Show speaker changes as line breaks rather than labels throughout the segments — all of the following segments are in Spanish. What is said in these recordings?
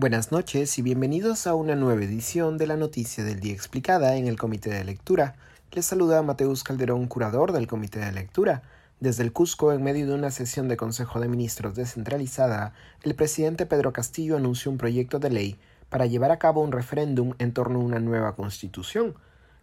Buenas noches y bienvenidos a una nueva edición de la Noticia del Día Explicada en el Comité de Lectura. Les saluda Mateus Calderón, curador del Comité de Lectura. Desde el Cusco, en medio de una sesión de Consejo de Ministros descentralizada, el presidente Pedro Castillo anunció un proyecto de ley para llevar a cabo un referéndum en torno a una nueva constitución.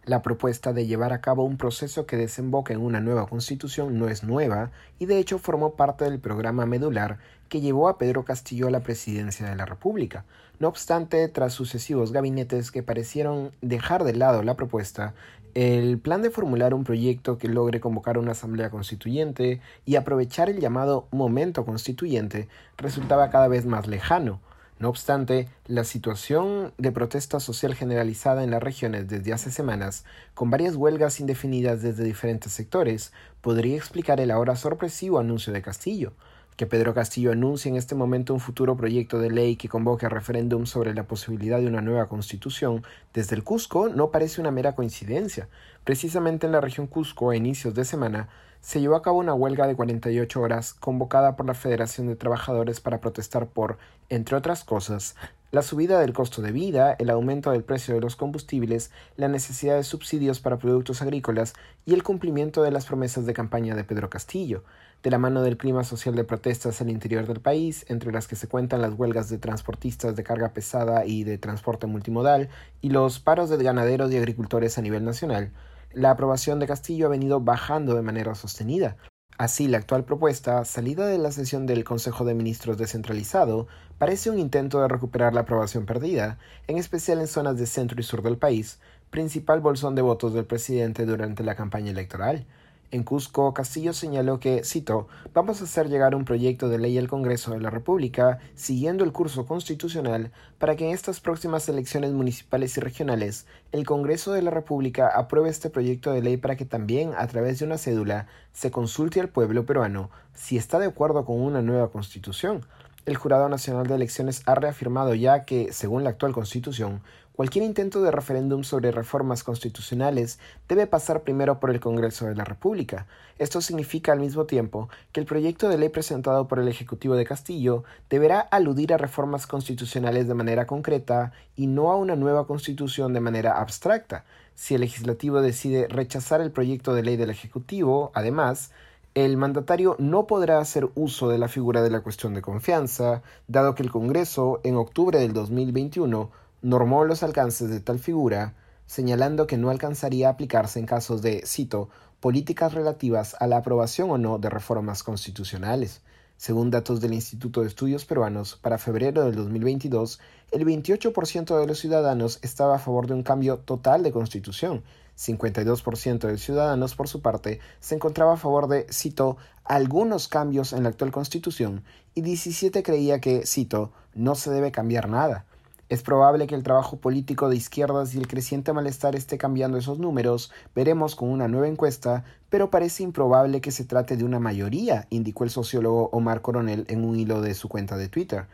La propuesta de llevar a cabo un proceso que desemboque en una nueva constitución no es nueva y de hecho formó parte del programa medular que llevó a Pedro Castillo a la presidencia de la República. No obstante, tras sucesivos gabinetes que parecieron dejar de lado la propuesta, el plan de formular un proyecto que logre convocar una asamblea constituyente y aprovechar el llamado momento constituyente resultaba cada vez más lejano. No obstante, la situación de protesta social generalizada en las regiones desde hace semanas, con varias huelgas indefinidas desde diferentes sectores, podría explicar el ahora sorpresivo anuncio de Castillo. Que Pedro Castillo anuncie en este momento un futuro proyecto de ley que convoque a referéndum sobre la posibilidad de una nueva constitución desde el Cusco no parece una mera coincidencia. Precisamente en la región Cusco, a inicios de semana, se llevó a cabo una huelga de 48 horas convocada por la Federación de Trabajadores para protestar por, entre otras cosas, la subida del costo de vida, el aumento del precio de los combustibles, la necesidad de subsidios para productos agrícolas y el cumplimiento de las promesas de campaña de Pedro Castillo, de la mano del clima social de protestas al interior del país, entre las que se cuentan las huelgas de transportistas de carga pesada y de transporte multimodal, y los paros de ganaderos y agricultores a nivel nacional, la aprobación de Castillo ha venido bajando de manera sostenida. Así, la actual propuesta, salida de la sesión del Consejo de Ministros descentralizado, parece un intento de recuperar la aprobación perdida, en especial en zonas de centro y sur del país, principal bolsón de votos del presidente durante la campaña electoral. En Cusco, Castillo señaló que, cito, vamos a hacer llegar un proyecto de ley al Congreso de la República, siguiendo el curso constitucional, para que en estas próximas elecciones municipales y regionales, el Congreso de la República apruebe este proyecto de ley para que también, a través de una cédula, se consulte al pueblo peruano si está de acuerdo con una nueva constitución. El Jurado Nacional de Elecciones ha reafirmado ya que, según la actual Constitución, cualquier intento de referéndum sobre reformas constitucionales debe pasar primero por el Congreso de la República. Esto significa al mismo tiempo que el proyecto de ley presentado por el Ejecutivo de Castillo deberá aludir a reformas constitucionales de manera concreta y no a una nueva constitución de manera abstracta. Si el legislativo decide rechazar el proyecto de ley del Ejecutivo, además, el mandatario no podrá hacer uso de la figura de la cuestión de confianza, dado que el Congreso, en octubre del 2021, normó los alcances de tal figura, señalando que no alcanzaría a aplicarse en casos de, cito, políticas relativas a la aprobación o no de reformas constitucionales. Según datos del Instituto de Estudios Peruanos, para febrero del 2022, el 28% de los ciudadanos estaba a favor de un cambio total de constitución. 52% de ciudadanos, por su parte, se encontraba a favor de, cito, algunos cambios en la actual constitución y 17 creía que, cito, no se debe cambiar nada. Es probable que el trabajo político de izquierdas y el creciente malestar esté cambiando esos números, veremos con una nueva encuesta, pero parece improbable que se trate de una mayoría, indicó el sociólogo Omar Coronel en un hilo de su cuenta de Twitter.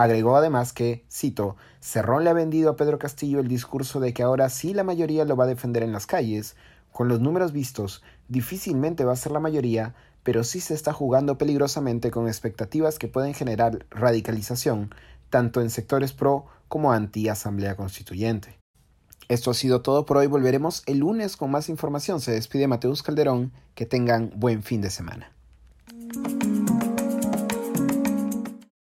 Agregó además que, cito, Cerrón le ha vendido a Pedro Castillo el discurso de que ahora sí la mayoría lo va a defender en las calles. Con los números vistos, difícilmente va a ser la mayoría, pero sí se está jugando peligrosamente con expectativas que pueden generar radicalización, tanto en sectores pro como anti-asamblea constituyente. Esto ha sido todo por hoy. Volveremos el lunes con más información. Se despide Mateus Calderón. Que tengan buen fin de semana.